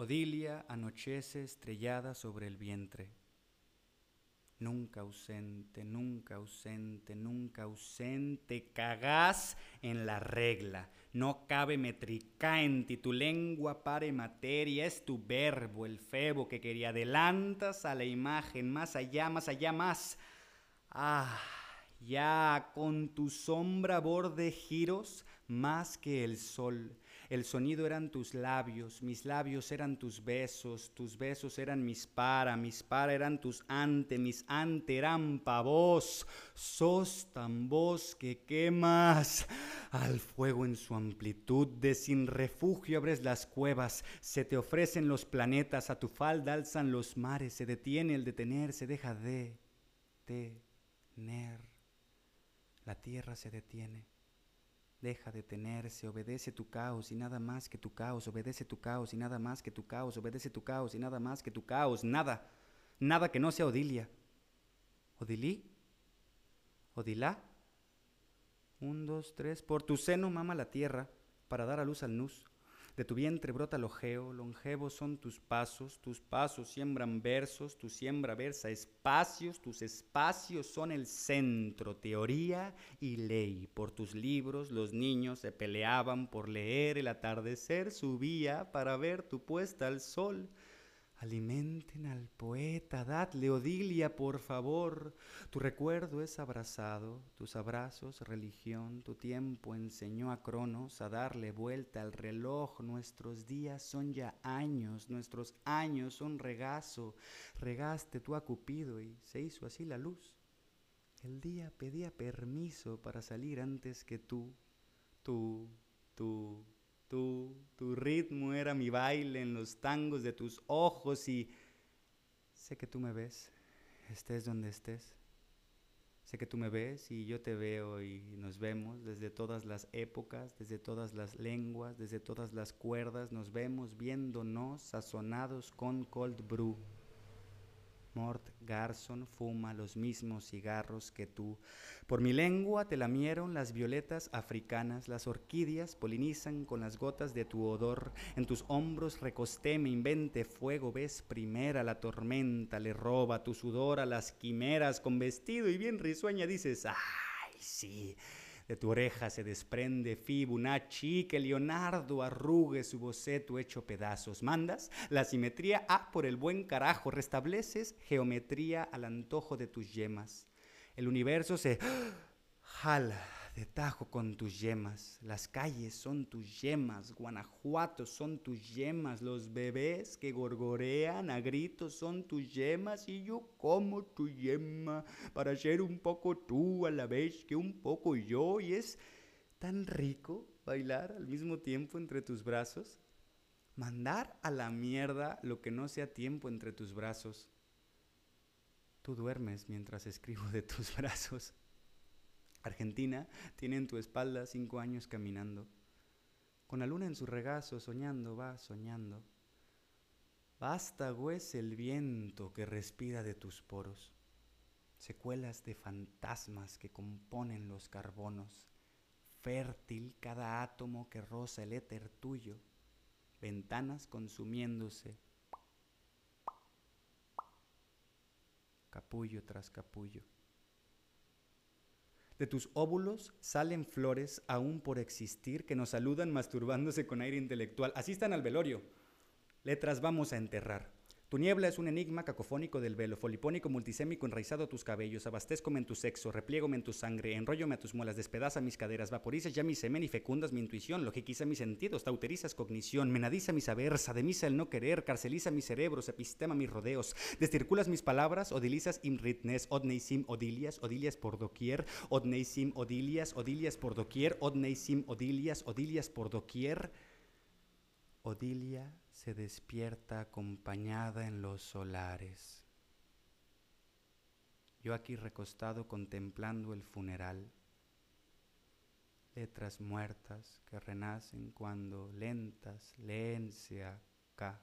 Odilia anochece estrellada sobre el vientre. Nunca ausente, nunca ausente, nunca ausente, cagás en la regla. No cabe metrica en ti, tu lengua pare materia, es tu verbo, el febo que quería. Adelantas a la imagen, más allá, más allá, más. Ah, ya con tu sombra borde giros más que el sol. El sonido eran tus labios, mis labios eran tus besos, tus besos eran mis para, mis para eran tus ante, mis ante eran pavos. Sos tan vos que quemas al fuego en su amplitud, de sin refugio abres las cuevas, se te ofrecen los planetas, a tu falda alzan los mares, se detiene el detener, se deja de tener. La tierra se detiene. Deja de tenerse, obedece tu caos y nada más que tu caos, obedece tu caos y nada más que tu caos, obedece tu caos y nada más que tu caos, nada, nada que no sea Odilia. ¿Odilí? ¿Odilá? Un, dos, tres, por tu seno mama la tierra para dar a luz al nus. De tu vientre brota el ojeo, longevos son tus pasos, tus pasos siembran versos, tu siembra versa espacios, tus espacios son el centro, teoría y ley. Por tus libros los niños se peleaban por leer, el atardecer subía para ver tu puesta al sol. Alimenten al poeta, dadle Odilia, por favor. Tu recuerdo es abrazado, tus abrazos, religión, tu tiempo enseñó a Cronos a darle vuelta al reloj. Nuestros días son ya años, nuestros años son regazo. Regaste tú a Cupido y se hizo así la luz. El día pedía permiso para salir antes que tú, tú, tú tu, tu ritmo era mi baile en los tangos de tus ojos y sé que tú me ves, estés donde estés. Sé que tú me ves y yo te veo y nos vemos desde todas las épocas, desde todas las lenguas, desde todas las cuerdas, nos vemos viéndonos sazonados con cold brew. Mort Garson fuma los mismos cigarros que tú. Por mi lengua te lamieron las violetas africanas, las orquídeas polinizan con las gotas de tu odor. En tus hombros recosté, me invente fuego, ves primera la tormenta, le roba tu sudor a las quimeras con vestido y bien risueña dices, ay, sí. De tu oreja se desprende Fibonacci, que Leonardo arrugue su boceto hecho pedazos. Mandas la simetría A por el buen carajo, restableces geometría al antojo de tus yemas. El universo se jala de tajo con tus yemas. Las calles son tus yemas, Guanajuato son tus yemas, los bebés que gorgorean a gritos son tus yemas y yo como tu yema para ser un poco tú a la vez que un poco yo y es tan rico bailar al mismo tiempo entre tus brazos. Mandar a la mierda lo que no sea tiempo entre tus brazos. Tú duermes mientras escribo de tus brazos. Argentina tiene en tu espalda cinco años caminando. Con la luna en su regazo, soñando, va soñando. Basta, güez, el viento que respira de tus poros. Secuelas de fantasmas que componen los carbonos. Fértil cada átomo que roza el éter tuyo. Ventanas consumiéndose. Capullo tras capullo. De tus óvulos salen flores aún por existir que nos saludan masturbándose con aire intelectual. Asistan al velorio. Letras vamos a enterrar. Tu niebla es un enigma cacofónico del velo, folipónico, multisémico, enraizado a tus cabellos, abastezcome en tu sexo, repliégome en tu sangre, enrollome a tus muelas, despedaza mis caderas, vaporizas ya mi semen y fecundas mi intuición, logiquiza mis sentidos, tauterizas cognición, menadiza mi saber, sademiza el no querer, carceliza mis cerebros, epistema mis rodeos, descirculas mis palabras, odilizas imritnes, odneisim odilias, odilias por doquier, odneisim odilias, odilias por doquier, odneisim odilias, odilias por doquier, Odilia se despierta acompañada en los solares. Yo aquí recostado contemplando el funeral, letras muertas que renacen cuando lentas leense acá